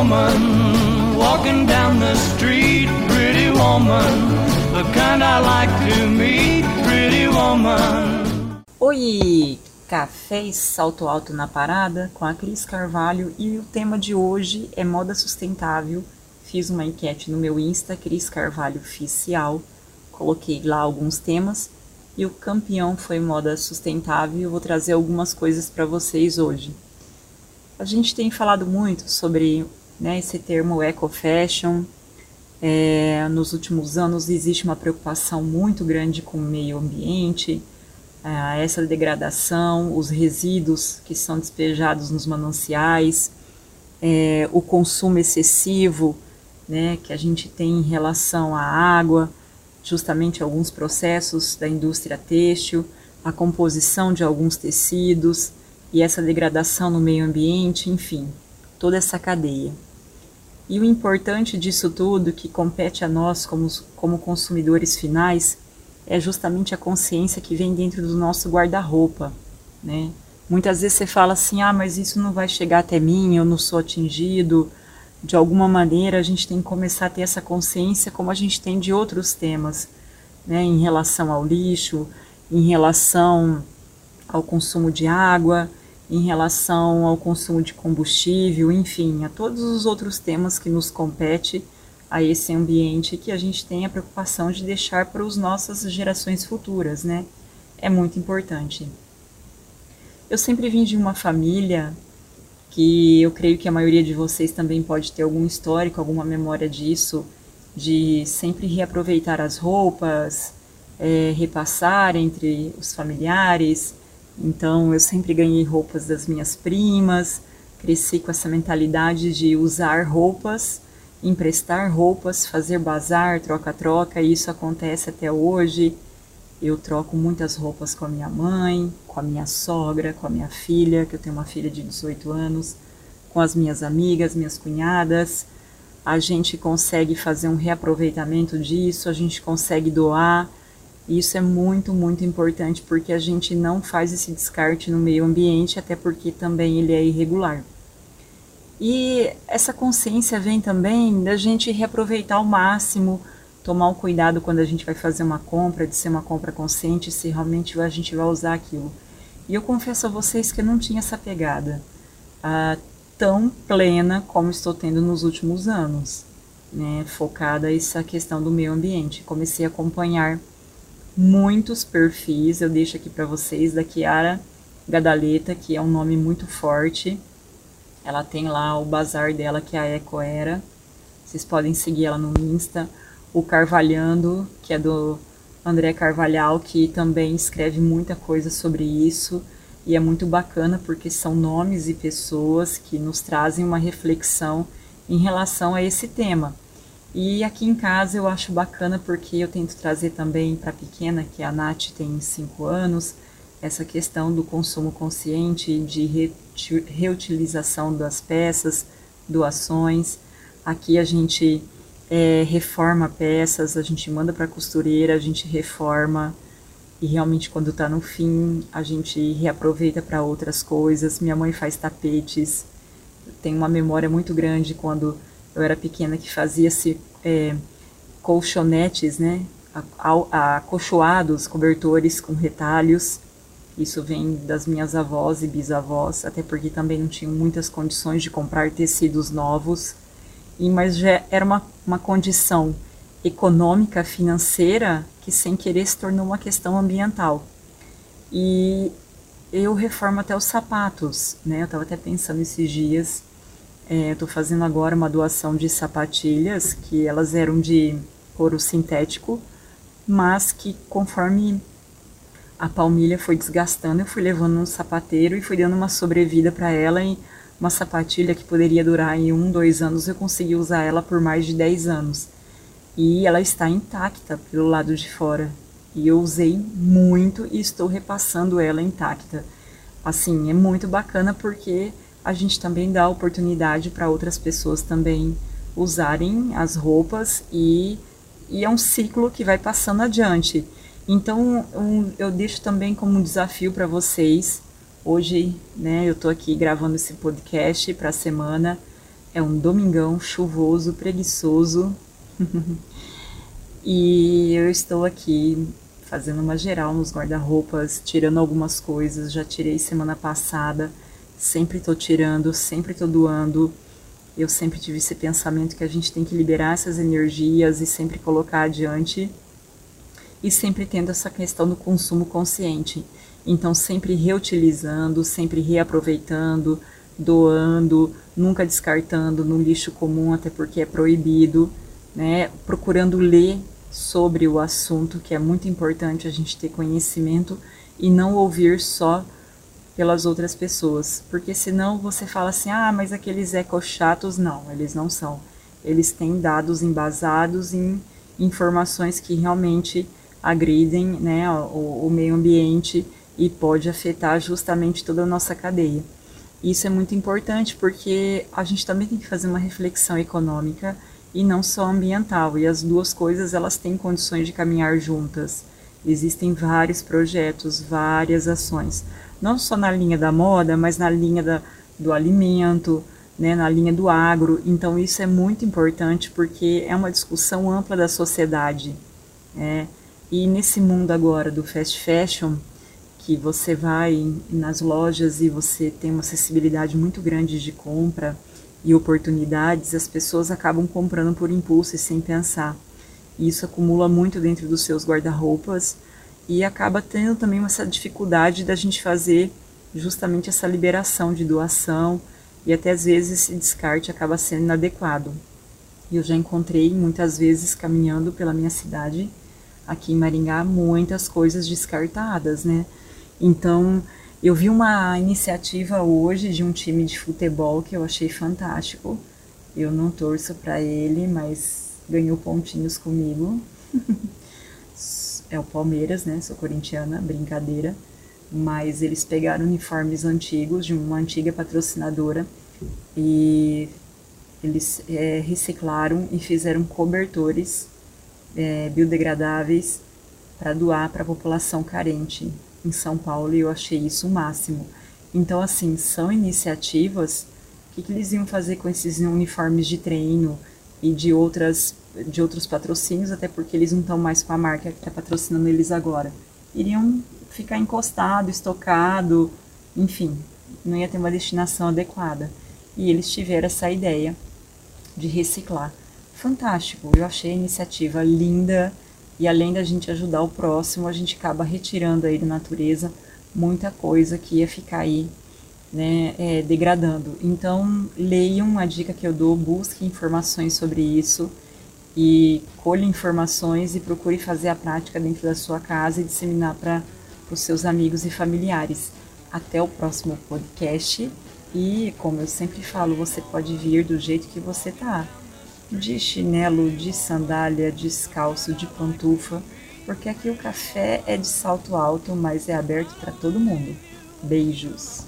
woman walking down the street, pretty woman, the kind I like to meet, pretty woman. Oi, café e salto alto na parada com a Cris Carvalho e o tema de hoje é moda sustentável. Fiz uma enquete no meu Insta, Cris Carvalho Oficial, coloquei lá alguns temas e o campeão foi moda sustentável eu vou trazer algumas coisas para vocês hoje. A gente tem falado muito sobre né, esse termo eco fashion. É, nos últimos anos existe uma preocupação muito grande com o meio ambiente, é, essa degradação, os resíduos que são despejados nos mananciais, é, o consumo excessivo né, que a gente tem em relação à água, justamente alguns processos da indústria têxtil, a composição de alguns tecidos e essa degradação no meio ambiente, enfim, toda essa cadeia. E o importante disso tudo, que compete a nós como, como consumidores finais, é justamente a consciência que vem dentro do nosso guarda-roupa, né? Muitas vezes você fala assim, ah, mas isso não vai chegar até mim, eu não sou atingido. De alguma maneira, a gente tem que começar a ter essa consciência como a gente tem de outros temas, né? Em relação ao lixo, em relação ao consumo de água, em relação ao consumo de combustível, enfim, a todos os outros temas que nos compete a esse ambiente que a gente tem a preocupação de deixar para as nossas gerações futuras, né? É muito importante. Eu sempre vim de uma família que eu creio que a maioria de vocês também pode ter algum histórico, alguma memória disso, de sempre reaproveitar as roupas, é, repassar entre os familiares, então eu sempre ganhei roupas das minhas primas, cresci com essa mentalidade de usar roupas, emprestar roupas, fazer bazar, troca-troca, e isso acontece até hoje. Eu troco muitas roupas com a minha mãe, com a minha sogra, com a minha filha, que eu tenho uma filha de 18 anos, com as minhas amigas, minhas cunhadas. A gente consegue fazer um reaproveitamento disso, a gente consegue doar isso é muito, muito importante porque a gente não faz esse descarte no meio ambiente, até porque também ele é irregular. E essa consciência vem também da gente reaproveitar ao máximo, tomar o cuidado quando a gente vai fazer uma compra, de ser uma compra consciente, se realmente a gente vai usar aquilo. E eu confesso a vocês que eu não tinha essa pegada ah, tão plena como estou tendo nos últimos anos, né, focada essa questão do meio ambiente. Comecei a acompanhar muitos perfis. Eu deixo aqui para vocês da Kiara Gadaleta, que é um nome muito forte. Ela tem lá o bazar dela, que é a Ecoera. Vocês podem seguir ela no Insta. O Carvalhando, que é do André Carvalhal, que também escreve muita coisa sobre isso. E é muito bacana porque são nomes e pessoas que nos trazem uma reflexão em relação a esse tema. E aqui em casa eu acho bacana porque eu tento trazer também para a pequena, que a Nath tem 5 anos, essa questão do consumo consciente, de reutilização das peças, doações. Aqui a gente é, reforma peças, a gente manda para costureira, a gente reforma e realmente quando está no fim a gente reaproveita para outras coisas. Minha mãe faz tapetes, tem uma memória muito grande quando eu era pequena que fazia-se é, colchonetes, né, acolchoados, cobertores com retalhos. Isso vem das minhas avós e bisavós, até porque também não tinham muitas condições de comprar tecidos novos. E, mas já era uma, uma condição econômica, financeira, que sem querer se tornou uma questão ambiental. E eu reformo até os sapatos, né? Eu estava até pensando esses dias é, Estou fazendo agora uma doação de sapatilhas que elas eram de couro sintético, mas que conforme a palmilha foi desgastando, eu fui levando no sapateiro e fui dando uma sobrevida para ela e uma sapatilha que poderia durar em um, dois anos, eu consegui usar ela por mais de 10 anos. E ela está intacta pelo lado de fora. E eu usei muito e estou repassando ela intacta. Assim, é muito bacana porque a gente também dá oportunidade para outras pessoas também usarem as roupas e, e é um ciclo que vai passando adiante. Então um, eu deixo também como um desafio para vocês. Hoje, né, eu estou aqui gravando esse podcast para a semana. É um domingão chuvoso, preguiçoso. e eu estou aqui fazendo uma geral nos guarda-roupas, tirando algumas coisas. Já tirei semana passada, sempre estou tirando, sempre estou doando. Eu sempre tive esse pensamento que a gente tem que liberar essas energias e sempre colocar adiante. E sempre tendo essa questão do consumo consciente. Então, sempre reutilizando, sempre reaproveitando, doando, nunca descartando no lixo comum, até porque é proibido, né? Procurando ler sobre o assunto, que é muito importante a gente ter conhecimento e não ouvir só pelas outras pessoas, porque senão você fala assim: "Ah, mas aqueles ecochatos não, eles não são. Eles têm dados embasados em informações que realmente agridem, né, o, o meio ambiente e pode afetar justamente toda a nossa cadeia. Isso é muito importante porque a gente também tem que fazer uma reflexão econômica e não só ambiental, e as duas coisas elas têm condições de caminhar juntas. Existem vários projetos, várias ações, não só na linha da moda, mas na linha da, do alimento, né, na linha do agro. Então isso é muito importante porque é uma discussão ampla da sociedade. Né? E nesse mundo agora do fast fashion, que você vai nas lojas e você tem uma acessibilidade muito grande de compra e oportunidades, as pessoas acabam comprando por impulso e sem pensar. Isso acumula muito dentro dos seus guarda-roupas e acaba tendo também essa dificuldade da gente fazer justamente essa liberação de doação e até às vezes esse descarte acaba sendo inadequado. Eu já encontrei muitas vezes caminhando pela minha cidade, aqui em Maringá, muitas coisas descartadas, né? Então, eu vi uma iniciativa hoje de um time de futebol que eu achei fantástico. Eu não torço para ele, mas ganhou pontinhos comigo. é o Palmeiras, né? Sou corintiana, brincadeira. Mas eles pegaram uniformes antigos de uma antiga patrocinadora e eles é, reciclaram e fizeram cobertores é, biodegradáveis para doar para a população carente em São Paulo e eu achei isso o máximo. Então, assim, são iniciativas. O que, que eles iam fazer com esses uniformes de treino e de outras de outros patrocínios, até porque eles não estão mais com a marca que está patrocinando eles agora. Iriam ficar encostado, estocado, enfim, não ia ter uma destinação adequada. E eles tiveram essa ideia de reciclar. Fantástico, eu achei a iniciativa linda, e além da gente ajudar o próximo, a gente acaba retirando aí da natureza muita coisa que ia ficar aí né, é, degradando. Então, leiam a dica que eu dou, busque informações sobre isso e colhe informações e procure fazer a prática dentro da sua casa e disseminar para os seus amigos e familiares. Até o próximo podcast e, como eu sempre falo, você pode vir do jeito que você tá de chinelo, de sandália, descalço, de pantufa, porque aqui o café é de salto alto, mas é aberto para todo mundo. Beijos.